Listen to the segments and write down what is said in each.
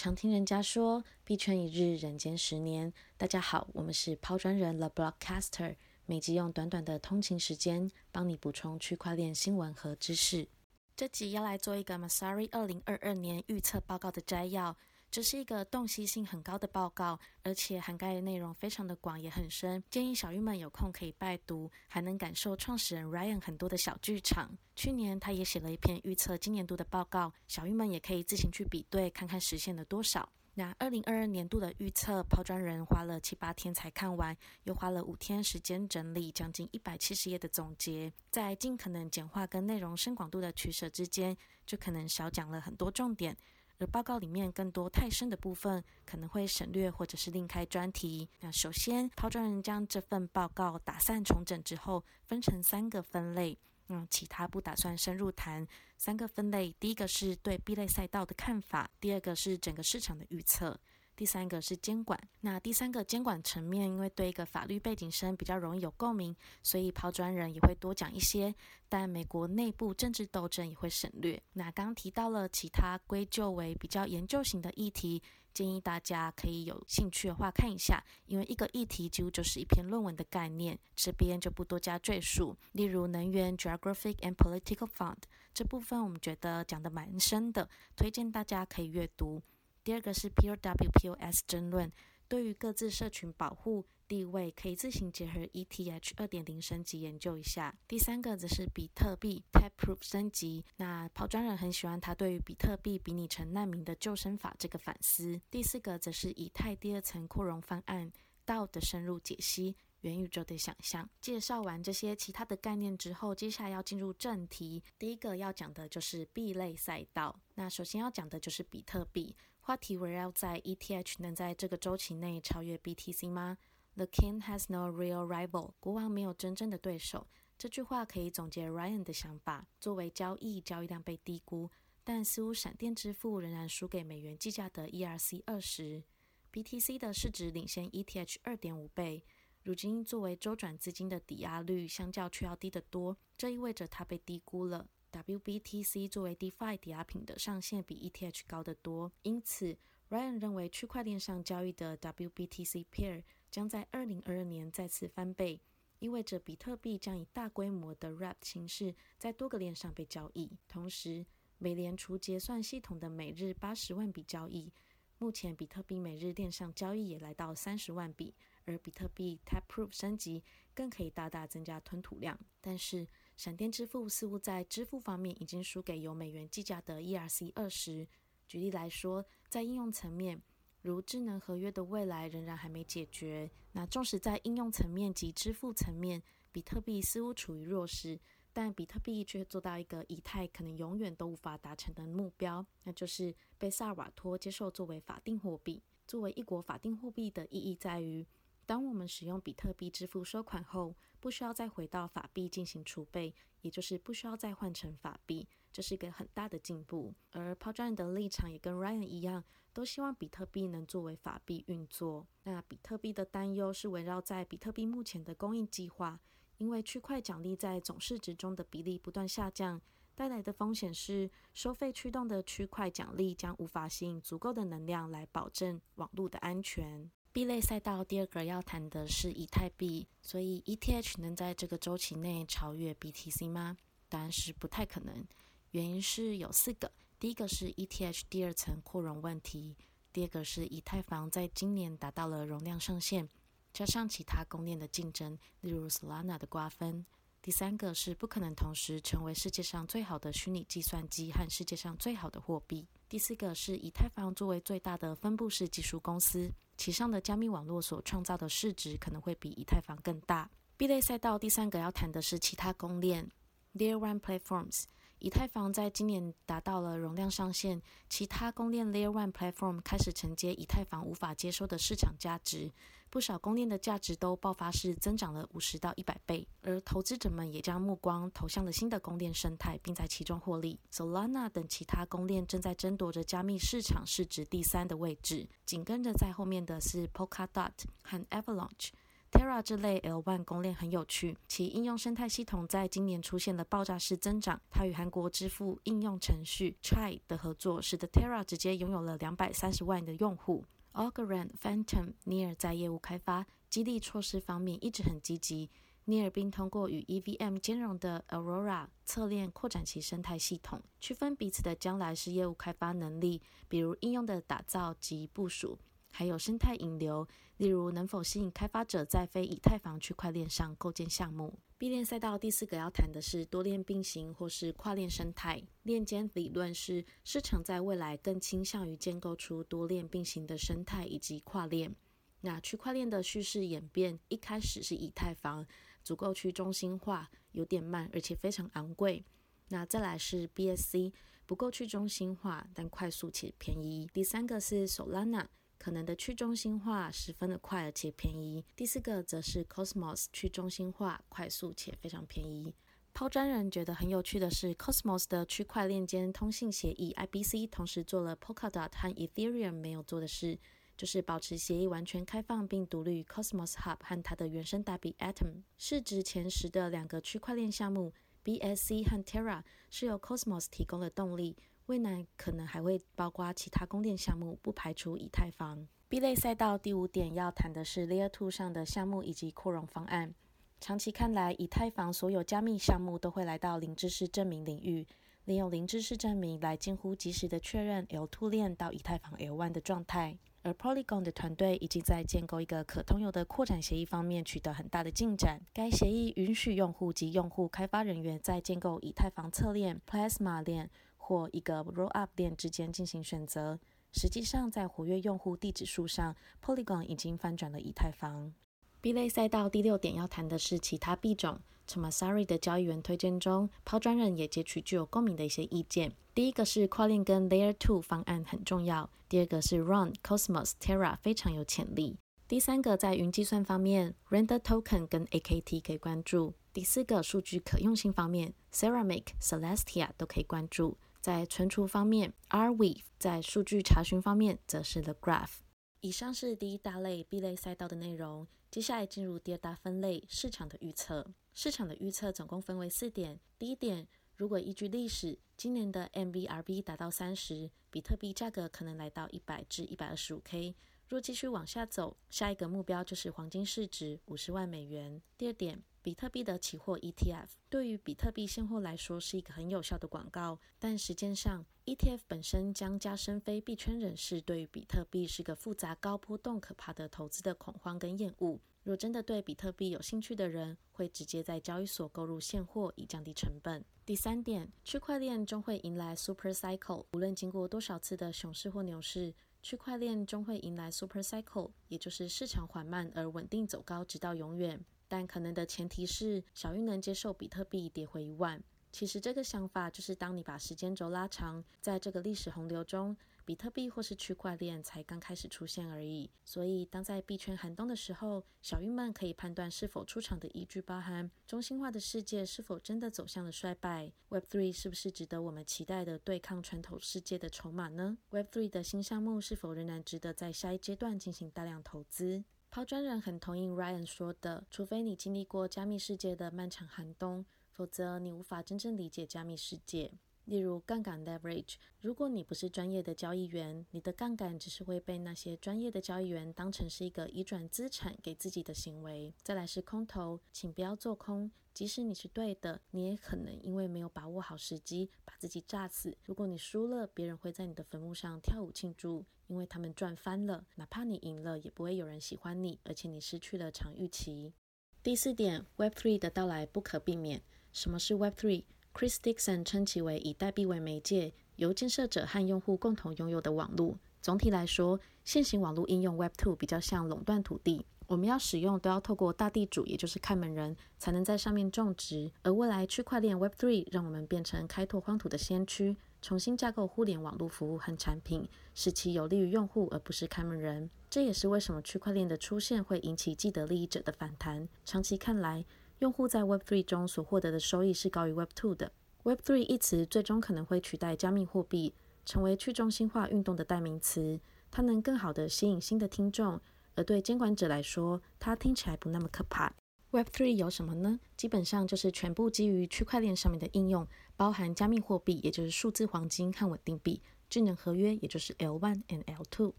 常听人家说“币圈一日，人间十年”。大家好，我们是抛砖人 The Blockcaster，每集用短短的通勤时间，帮你补充区块链新闻和知识。这集要来做一个 Masari 二零二二年预测报告的摘要。这是一个洞悉性很高的报告，而且涵盖的内容非常的广也很深，建议小玉们有空可以拜读，还能感受创始人 Ryan 很多的小剧场。去年他也写了一篇预测今年度的报告，小玉们也可以自行去比对，看看实现了多少。那二零二二年度的预测，抛砖人花了七八天才看完，又花了五天时间整理将近一百七十页的总结，在尽可能简化跟内容深广度的取舍之间，就可能少讲了很多重点。而报告里面更多太深的部分，可能会省略或者是另开专题。那首先，抛砖人将这份报告打散重整之后，分成三个分类。嗯，其他不打算深入谈。三个分类，第一个是对 B 类赛道的看法，第二个是整个市场的预测。第三个是监管，那第三个监管层面，因为对一个法律背景生比较容易有共鸣，所以抛砖人也会多讲一些。但美国内部政治斗争也会省略。那刚提到了其他归咎为比较研究型的议题，建议大家可以有兴趣的话看一下，因为一个议题几乎就是一篇论文的概念，这边就不多加赘述。例如能源 （Geographic and Political Fund） 这部分，我们觉得讲的蛮深的，推荐大家可以阅读。第二个是 POW/POS 争论，对于各自社群保护地位，可以自行结合 ETH 二点零升级研究一下。第三个则是比特币 Taproot 升级，那抛砖人很喜欢他对于比特币比拟成难民的救生法这个反思。第四个则是以太第二层扩容方案道的深入解析。元宇宙的想象。介绍完这些其他的概念之后，接下来要进入正题。第一个要讲的就是 B 类赛道。那首先要讲的就是比特币。话题围绕在 ETH 能在这个周期内超越 BTC 吗？The king has no real rival。国王没有真正的对手。这句话可以总结 Ryan 的想法。作为交易，交易量被低估，但似乎闪电支付仍然输给美元计价的 ERC 二十。BTC 的市值领先 ETH 二点五倍。如今，作为周转资金的抵押率相较却要低得多，这意味着它被低估了。WBTC 作为 DeFi 抵押品的上限比 ETH 高得多，因此 Ryan 认为区块链上交易的 WBTC Pair 将在2022年再次翻倍，意味着比特币将以大规模的 r a p 形式在多个链上被交易。同时，美联储结算系统的每日80万笔交易，目前比特币每日链上交易也来到30万笔。而比特币 Taproot 升级更可以大大增加吞吐量，但是闪电支付似乎在支付方面已经输给由美元计价的 ERC 二十。举例来说，在应用层面，如智能合约的未来仍然还没解决。那纵使在应用层面及支付层面，比特币似乎处于弱势，但比特币却做到一个以太可能永远都无法达成的目标，那就是被萨尔瓦托接受作为法定货币。作为一国法定货币的意义在于。当我们使用比特币支付收款后，不需要再回到法币进行储备，也就是不需要再换成法币，这是一个很大的进步。而抛砖人的立场也跟 Ryan 一样，都希望比特币能作为法币运作。那比特币的担忧是围绕在比特币目前的供应计划，因为区块奖励在总市值中的比例不断下降，带来的风险是收费驱动的区块奖励将无法吸引足够的能量来保证网络的安全。B 类赛道第二个要谈的是以太币，所以 ETH 能在这个周期内超越 BTC 吗？答案是不太可能。原因是有四个：第一个是 ETH 第二层扩容问题；第二个是以太坊在今年达到了容量上限，加上其他公链的竞争，例如 Solana 的瓜分；第三个是不可能同时成为世界上最好的虚拟计算机和世界上最好的货币；第四个是以太坊作为最大的分布式技术公司。其上的加密网络所创造的市值可能会比以太坊更大。B 类赛道第三个要谈的是其他公链，Layer One Platforms。以太坊在今年达到了容量上限，其他公链 Layer One Platform 开始承接以太坊无法接收的市场价值，不少公链的价值都爆发式增长了五十到一百倍，而投资者们也将目光投向了新的公链生态，并在其中获利。Solana 等其他公链正在争夺着加密市场市值第三的位置，紧跟着在后面的是 Polkadot 和 Avalanche。Terra 这类 L1 公链很有趣，其应用生态系统在今年出现了爆炸式增长。它与韩国支付应用程序 Chai 的合作，使得 Terra 直接拥有了两百三十万的用户。Algorand、Phantom、Near 在业务开发、激励措施方面一直很积极。Near 并通过与 EVM 兼容的 Aurora 侧链扩展其生态系统，区分彼此的将来是业务开发能力，比如应用的打造及部署，还有生态引流，例如能否吸引开发者在非以太坊区块链上构建项目。B 链赛道第四个要谈的是多链并行或是跨链生态。链间理论是市场在未来更倾向于建构出多链并行的生态以及跨链。那区块链的叙事演变一开始是以太坊。足够去中心化，有点慢，而且非常昂贵。那再来是 BSC，不够去中心化，但快速且便宜。第三个是 Solana，可能的去中心化十分的快而且便宜。第四个则是 Cosmos，去中心化、快速且非常便宜。抛砖人觉得很有趣的是，Cosmos 的区块链间通信协议 IBC 同时做了 Polkadot 和 Ethereum 没有做的事。就是保持协议完全开放并独立于 Cosmos Hub 和它的原生代币 Atom。市值前十的两个区块链项目 BSC 和 Terra 是由 Cosmos 提供的动力，未来可能还会包括其他供电项目，不排除以太坊。B 类赛道第五点要谈的是 Layer 2上的项目以及扩容方案。长期看来，以太坊所有加密项目都会来到零知识证明领域，利用零知识证明来近乎及时的确认 L2 链到以太坊 L1 的状态。而 Polygon 的团队已经在建构一个可通用的扩展协议方面取得很大的进展。该协议允许用户及用户开发人员在建构以太坊侧链、Plasma 链或一个 Rollup 链之间进行选择。实际上，在活跃用户地址数上，Polygon 已经翻转了以太坊。B 类赛道第六点要谈的是其他币种。从 Masari 的交易员推荐中，抛砖人也截取具有共鸣的一些意见。第一个是跨链跟 Layer Two 方案很重要。第二个是 Run Cosmos Terra 非常有潜力。第三个在云计算方面，Render Token 跟 AKT 可以关注。第四个数据可用性方面，Ceramic、Celestia 都可以关注。在存储方面，R-Weave；在数据查询方面，则是 The Graph。以上是第一大类 B 类赛道的内容，接下来进入第二大分类市场的预测。市场的预测总共分为四点。第一点，如果依据历史，今年的 MVRV 达到三十，比特币价格可能来到一百至一百二十五 K。若继续往下走，下一个目标就是黄金市值五十万美元。第二点。比特币的期货 ETF 对于比特币现货来说是一个很有效的广告，但实践上 ETF 本身将加深非币圈人士对于比特币是个复杂、高波动、可怕的投资的恐慌跟厌恶。若真的对比特币有兴趣的人，会直接在交易所购入现货以降低成本。第三点，区块链终会迎来 Super Cycle，无论经过多少次的熊市或牛市，区块链终会迎来 Super Cycle，也就是市场缓慢而稳定走高，直到永远。但可能的前提是小玉能接受比特币跌回一万。其实这个想法就是当你把时间轴拉长，在这个历史洪流中，比特币或是区块链才刚开始出现而已。所以当在币圈寒冬的时候，小玉们可以判断是否出场的依据包含：中心化的世界是否真的走向了衰败？Web3 是不是值得我们期待的对抗传统世界的筹码呢？Web3 的新项目是否仍然值得在下一阶段进行大量投资？抛砖人很同意 Ryan 说的，除非你经历过加密世界的漫长寒冬，否则你无法真正理解加密世界。例如杠杆 leverage，如果你不是专业的交易员，你的杠杆只是会被那些专业的交易员当成是一个移转资产给自己的行为。再来是空头，请不要做空，即使你是对的，你也可能因为没有把握好时机，把自己炸死。如果你输了，别人会在你的坟墓上跳舞庆祝，因为他们赚翻了。哪怕你赢了，也不会有人喜欢你，而且你失去了场预期。第四点，Web3 的到来不可避免。什么是 Web three？Chris Dixon 称其为以代币为媒介，由建设者和用户共同拥有的网络。总体来说，现行网络应用 Web2 比较像垄断土地，我们要使用都要透过大地主，也就是看门人，才能在上面种植。而未来区块链 Web3 让我们变成开拓荒土的先驱，重新架构互联网络服务和产品，使其有利于用户而不是看门人。这也是为什么区块链的出现会引起既得利益者的反弹。长期看来，用户在 Web3 中所获得的收益是高于 Web2 的。Web3 一词最终可能会取代加密货币，成为去中心化运动的代名词。它能更好地吸引新的听众，而对监管者来说，它听起来不那么可怕。Web3 有什么呢？基本上就是全部基于区块链上面的应用，包含加密货币，也就是数字黄金和稳定币；智能合约，也就是 L1 和 L2；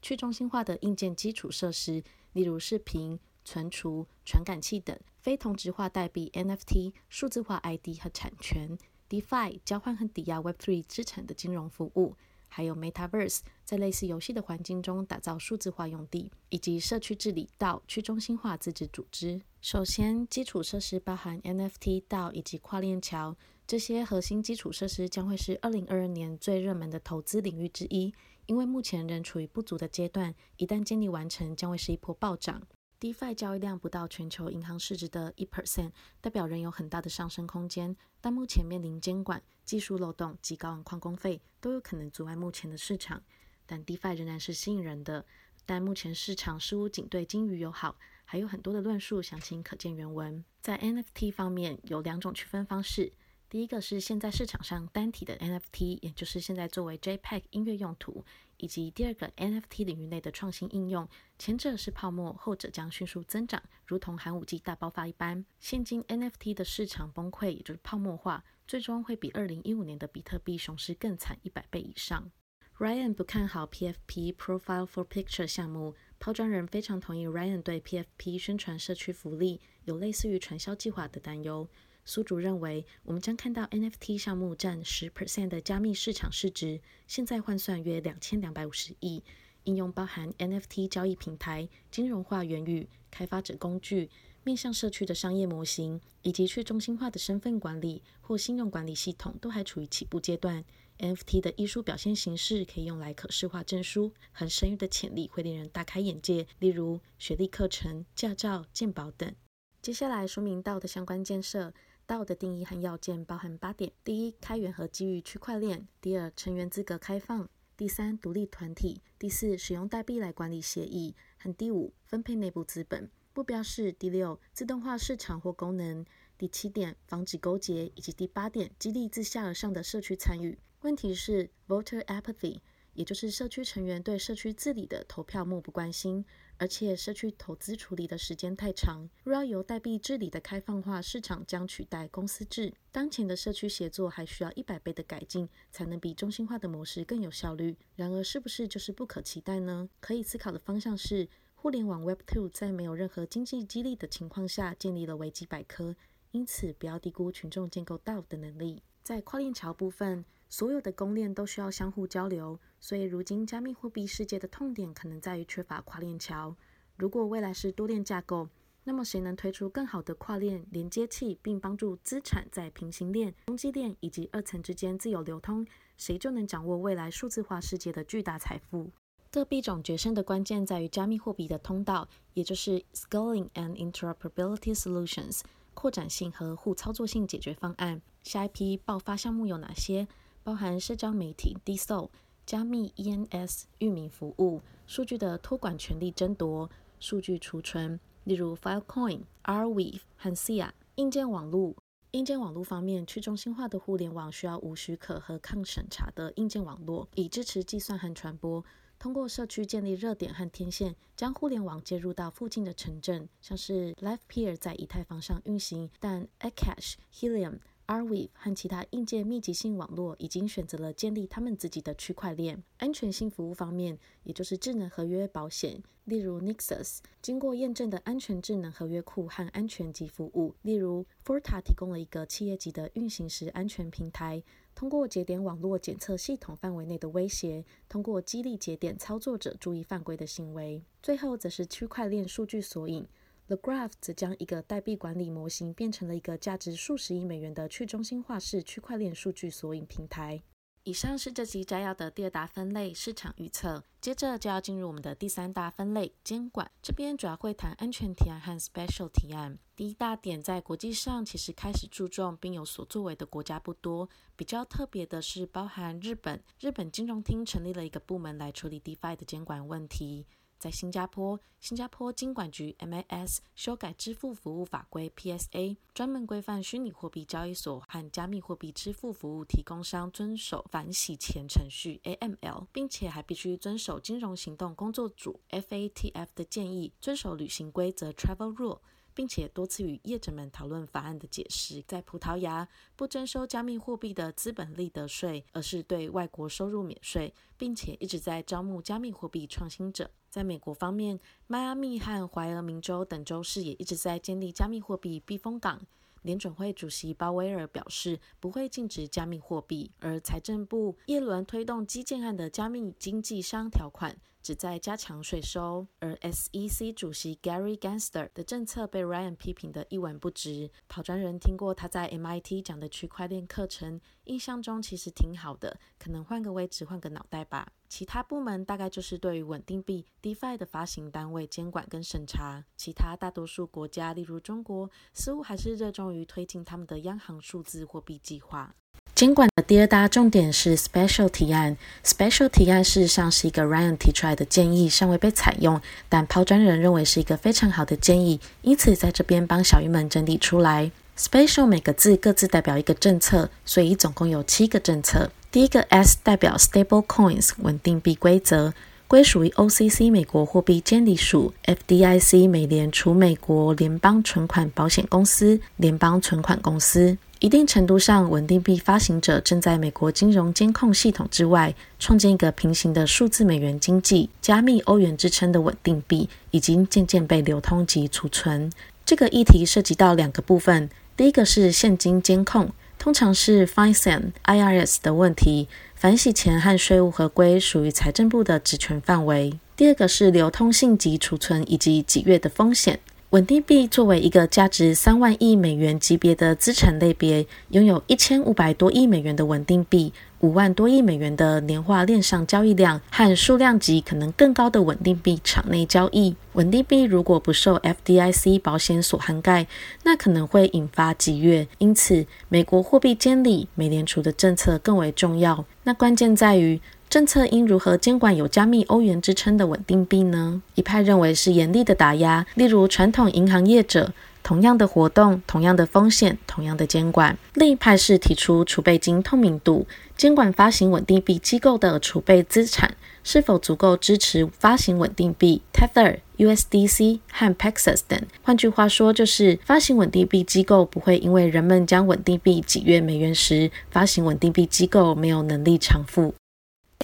去中心化的硬件基础设施，例如视频、存储、传感器等；非同质化代币 NFT、数字化 ID 和产权；DeFi 交换和抵押 Web3 资产的金融服务。还有 Metaverse，在类似游戏的环境中打造数字化用地，以及社区治理到去中心化自治组织。首先，基础设施包含 NFT、道以及跨链桥，这些核心基础设施将会是2022年最热门的投资领域之一，因为目前仍处于不足的阶段，一旦建立完成，将会是一波暴涨。DeFi 交易量不到全球银行市值的一 percent，代表仍有很大的上升空间，但目前面临监管、技术漏洞及高昂矿工费，都有可能阻碍目前的市场。但 DeFi 仍然是吸引人的，但目前市场似乎仅对金鱼友好，还有很多的论述，详情可见原文。在 NFT 方面，有两种区分方式。第一个是现在市场上单体的 NFT，也就是现在作为 JPEG 音乐用途，以及第二个 NFT 领域内的创新应用，前者是泡沫，后者将迅速增长，如同寒武纪大爆发一般。现今 NFT 的市场崩溃，也就是泡沫化，最终会比2015年的比特币熊市更惨一百倍以上。Ryan 不看好 PFP Profile for Picture 项目，抛砖人非常同意 Ryan 对 PFP 宣传社区福利有类似于传销计划的担忧。苏主认为，我们将看到 NFT 项目占十 percent 的加密市场市值，现在换算约两千两百五十亿。应用包含 NFT 交易平台、金融化元宇、开发者工具、面向社区的商业模型，以及去中心化的身份管理或信用管理系统，都还处于起步阶段。NFT 的艺术表现形式可以用来可视化证书，很深域的潜力会令人大开眼界，例如学历课程、驾照、鉴宝等。接下来说明到的相关建设。道的定义和要件包含八点：第一，开源和基于区块链；第二，成员资格开放；第三，独立团体；第四，使用代币来管理协议；和第五，分配内部资本。目标是第六，自动化市场或功能；第七点，防止勾结；以及第八点，激励自下而上的社区参与。问题是 voter apathy，也就是社区成员对社区治理的投票漠不关心。而且社区投资处理的时间太长，若要由代币治理的开放化市场将取代公司制。当前的社区协作还需要一百倍的改进，才能比中心化的模式更有效率。然而，是不是就是不可期待呢？可以思考的方向是，互联网 Web2 在没有任何经济激励的情况下建立了维基百科，因此不要低估群众建构 DAO 的能力。在跨链桥部分。所有的公链都需要相互交流，所以如今加密货币世界的痛点可能在于缺乏跨链桥。如果未来是多链架构，那么谁能推出更好的跨链连接器，并帮助资产在平行链、中继链以及二层之间自由流通，谁就能掌握未来数字化世界的巨大财富。各币种决胜的关键在于加密货币的通道，也就是 scaling and interoperability solutions（ 扩展性和互操作性解决方案）。下一批爆发项目有哪些？包含社交媒体 DeSo、加密 ENS 域名服务、数据的托管权利争夺、数据储存，例如 Filecoin、Arweave 和 Sia。硬件网络，硬件网络方面，去中心化的互联网需要无许可和抗审查的硬件网络，以支持计算和传播。通过社区建立热点和天线，将互联网接入到附近的城镇，像是 LivePeer 在以太坊上运行，但 Akash、Helium。Arweave 和其他硬件密集性网络已经选择了建立他们自己的区块链。安全性服务方面，也就是智能合约保险，例如 Nexus，经过验证的安全智能合约库和安全级服务，例如 Forta 提供了一个企业级的运行时安全平台，通过节点网络检测系统范围内的威胁，通过激励节点操作者注意犯规的行为。最后则是区块链数据索引。The Graph 则将一个代币管理模型变成了一个价值数十亿美元的去中心化式区块链数据索引平台。以上是这集摘要的第二大分类市场预测，接着就要进入我们的第三大分类监管。这边主要会谈安全提案和 Special 提案。第一大点，在国际上其实开始注重并有所作为的国家不多，比较特别的是包含日本，日本金融厅成立了一个部门来处理 DeFi 的监管问题。在新加坡，新加坡金管局 MAS 修改支付服务法规 PSA，专门规范虚拟货币交易所和加密货币支付服务提供商遵守反洗钱程序 AML，并且还必须遵守金融行动工作组 FATF 的建议，遵守旅行规则 Travel Rule。并且多次与业者们讨论法案的解释。在葡萄牙，不征收加密货币的资本利得税，而是对外国收入免税，并且一直在招募加密货币创新者。在美国方面，迈阿密和怀俄明州等州市也一直在建立加密货币避风港。联准会主席鲍威尔表示，不会禁止加密货币，而财政部耶伦推动基建案的加密经济商条款。旨在加强税收，而 SEC 主席 Gary Gensler 的政策被 Ryan 批评得一文不值。跑专人听过他在 MIT 讲的区块链课程，印象中其实挺好的，可能换个位置换个脑袋吧。其他部门大概就是对于稳定币 DeFi 的发行单位监管跟审查。其他大多数国家，例如中国，似乎还是热衷于推进他们的央行数字货币计划。监管的第二大重点是 Special 提案。Special 提案事实上是一个 Ryan 提出来的建议，尚未被采用，但抛砖人认为是一个非常好的建议，因此在这边帮小鱼们整理出来。Special 每个字各自代表一个政策，所以总共有七个政策。第一个 S 代表 Stable Coins 稳定币规则，归属于 OCC 美国货币监理署、FDIC 美联储美国联邦存款保险公司、联邦存款公司。一定程度上，稳定币发行者正在美国金融监控系统之外，创建一个平行的数字美元经济。加密欧元之称的稳定币已经渐渐被流通及储存。这个议题涉及到两个部分：第一个是现金监控，通常是 FinCEN IRS 的问题，反洗钱和税务合规属于财政部的职权范围；第二个是流通性及储存以及几月的风险。稳定币作为一个价值三万亿美元级别的资产类别，拥有一千五百多亿美元的稳定币，五万多亿美元的年化链上交易量和数量级可能更高的稳定币场内交易。稳定币如果不受 FDIC 保险所涵盖，那可能会引发急跃。因此，美国货币监理美联储的政策更为重要。那关键在于。政策应如何监管有加密欧元之称的稳定币呢？一派认为是严厉的打压，例如传统银行业者，同样的活动、同样的风险、同样的监管；另一派是提出储备金透明度，监管发行稳定币机构的储备资产是否足够支持发行稳定币，Tether、USDC 和 Paxos 等。换句话说，就是发行稳定币机构不会因为人们将稳定币几月美元时，发行稳定币机构没有能力偿付。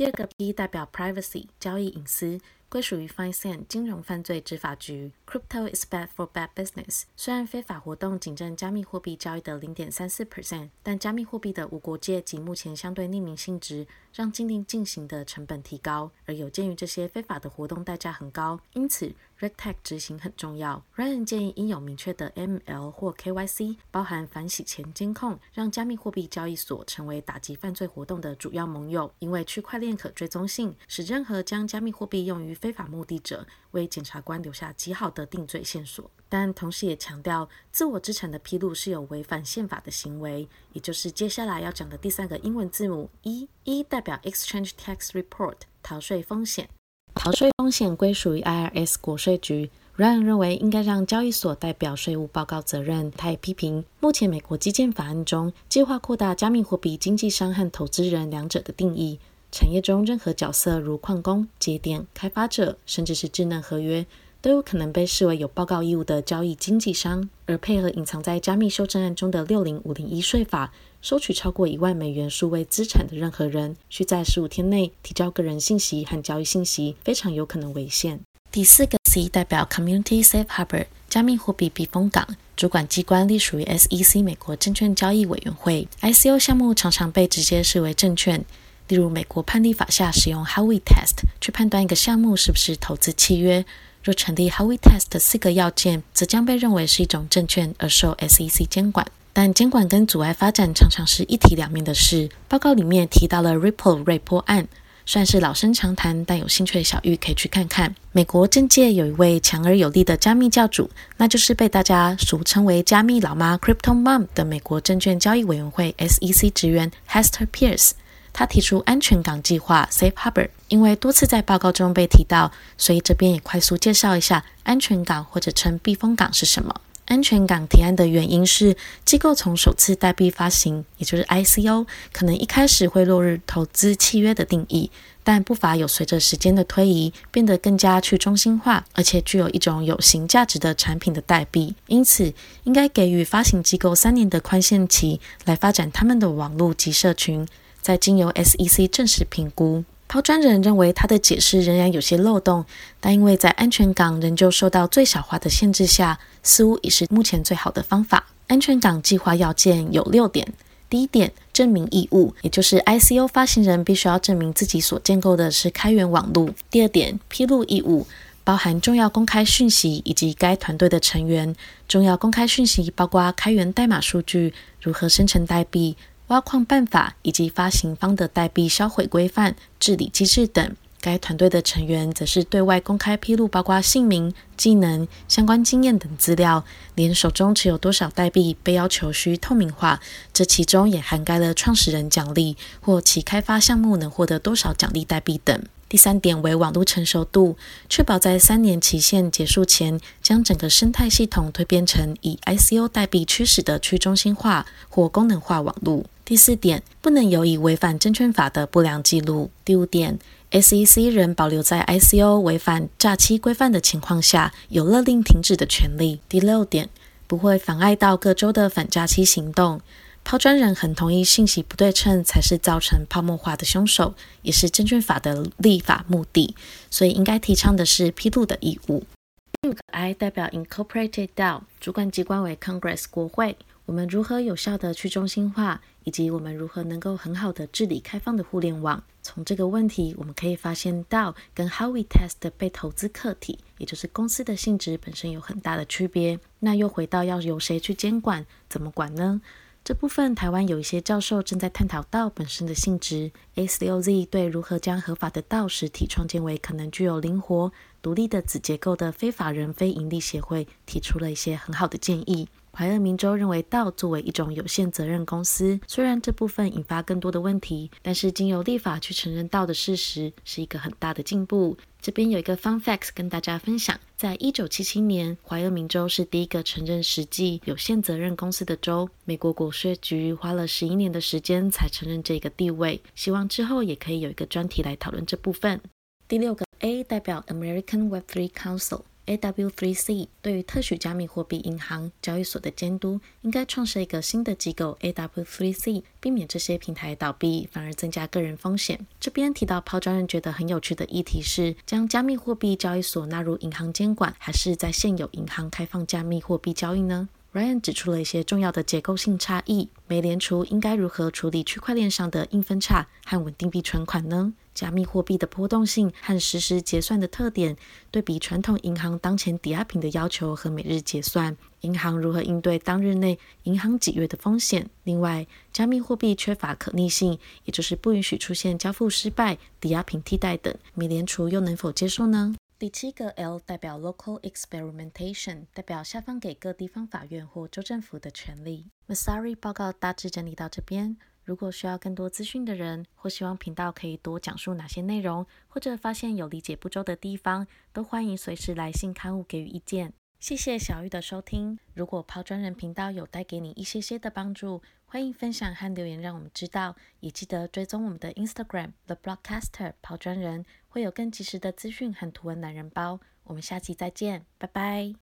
第二个 P 代表 privacy 交易隐私，归属于 FinCEN 金融犯罪执法局。Crypto is bad for bad business。虽然非法活动仅占加密货币交易的零点三四 percent，但加密货币的无国界及目前相对匿名性质，让禁令进行的成本提高。而有鉴于这些非法的活动代价很高，因此 RegTech 执行很重要。Ryan 建议应有明确的 ML 或 KYC，包含反洗钱监控，让加密货币交易所成为打击犯罪活动的主要盟友。因为区块链可追踪性，使任何将加密货币用于非法目的者，为检察官留下极好的。定罪线索，但同时也强调，自我资产的披露是有违反宪法的行为，也就是接下来要讲的第三个英文字母 E，E 代表 Exchange Tax Report，逃税风险。逃税风险归属于 IRS 国税局。Ryan 认为应该让交易所代表税务报告责任。他也批评，目前美国基建法案中计划扩大加密货币经纪商和投资人两者的定义，产业中任何角色如矿工、节点开发者，甚至是智能合约。都有可能被视为有报告义务的交易经纪商，而配合隐藏在加密修正案中的六零五零一税法，收取超过一万美元数位资产的任何人，需在十五天内提交个人信息和交易信息，非常有可能违宪。第四个 C 代表 Community Safe Harbor，加密货币避风港，主管机关隶属于 SEC 美国证券交易委员会。ICO 项目常常被直接视为证券，例如美国判例法下使用 Howey Test 去判断一个项目是不是投资契约。若成立 Howey Test 四个要件，则将被认为是一种证券，而受 SEC 监管。但监管跟阻碍发展常常是一体两面的事。报告里面提到了 Ripple 瑞波案，算是老生常谈，但有兴趣的小玉可以去看看。美国政界有一位强而有力的加密教主，那就是被大家俗称为“加密老妈 ”Crypto Mom 的美国证券交易委员会 SEC 职员 Hester Pierce。他提出安全港计划 （Safe Harbor），因为多次在报告中被提到，所以这边也快速介绍一下安全港或者称避风港是什么。安全港提案的原因是，机构从首次代币发行，也就是 ICO，可能一开始会落入投资契约的定义，但不乏有随着时间的推移，变得更加去中心化，而且具有一种有形价值的产品的代币。因此，应该给予发行机构三年的宽限期，来发展他们的网络及社群，再经由 SEC 正式评估。抛砖人认为他的解释仍然有些漏洞，但因为在安全港仍旧受到最小化的限制下，似乎已是目前最好的方法。安全港计划要件有六点：第一点，证明义务，也就是 ICO 发行人必须要证明自己所建构的是开源网络；第二点，披露义务，包含重要公开讯息以及该团队的成员。重要公开讯息包括开源代码数据、如何生成代币。挖矿办法以及发行方的代币销毁规范、治理机制等。该团队的成员则是对外公开披露，包括姓名、技能、相关经验等资料，连手中持有多少代币被要求需透明化。这其中也涵盖了创始人奖励或其开发项目能获得多少奖励代币等。第三点为网络成熟度，确保在三年期限结束前，将整个生态系统蜕变成以 ICO 代币驱使的去中心化或功能化网络。第四点，不能有以违反证券法的不良记录。第五点，SEC 仍保留在 ICO 违反诈欺规范的情况下，有勒令停止的权利。第六点，不会妨碍到各州的反诈欺行动。抛砖人很同意，信息不对称才是造成泡沫化的凶手，也是证券法的立法目的，所以应该提倡的是披露的义务。I 代表 Incorporated DAO，主管机关为 Congress 国会。我们如何有效的去中心化，以及我们如何能够很好的治理开放的互联网？从这个问题，我们可以发现到跟 How we test 被投资客体，也就是公司的性质本身有很大的区别。那又回到要由谁去监管，怎么管呢？这部分台湾有一些教授正在探讨道本身的性质。A6Z 对如何将合法的道实体创建为可能具有灵活、独立的子结构的非法人非营利协会提出了一些很好的建议。怀俄明州认为道作为一种有限责任公司，虽然这部分引发更多的问题，但是经由立法去承认道的事实是一个很大的进步。这边有一个 fun fact 跟大家分享，在一九七七年，怀俄明州是第一个承认实际有限责任公司的州。美国国税局花了十一年的时间才承认这个地位，希望之后也可以有一个专题来讨论这部分。第六个 A 代表 American Web3 Council。AW3C 对于特许加密货币银行交易所的监督，应该创设一个新的机构 AW3C，避免这些平台倒闭，反而增加个人风险。这边提到抛砖人觉得很有趣的议题是，将加密货币交易所纳入银行监管，还是在现有银行开放加密货币交易呢？Ryan 指出了一些重要的结构性差异。美联储应该如何处理区块链上的硬分叉和稳定币存款呢？加密货币的波动性和实时结算的特点，对比传统银行当前抵押品的要求和每日结算，银行如何应对当日内银行挤兑的风险？另外，加密货币缺乏可逆性，也就是不允许出现交付失败、抵押品替代等，美联储又能否接受呢？第七个 L 代表 Local Experimentation，代表下方给各地方法院或州政府的权利。Masari 报告大致整理到这边。如果需要更多资讯的人，或希望频道可以多讲述哪些内容，或者发现有理解不周的地方，都欢迎随时来信刊物给予意见。谢谢小玉的收听。如果抛砖人频道有带给你一些些的帮助，欢迎分享和留言让我们知道。也记得追踪我们的 Instagram The Broadcaster 抛砖人，会有更及时的资讯和图文懒人包。我们下期再见，拜拜。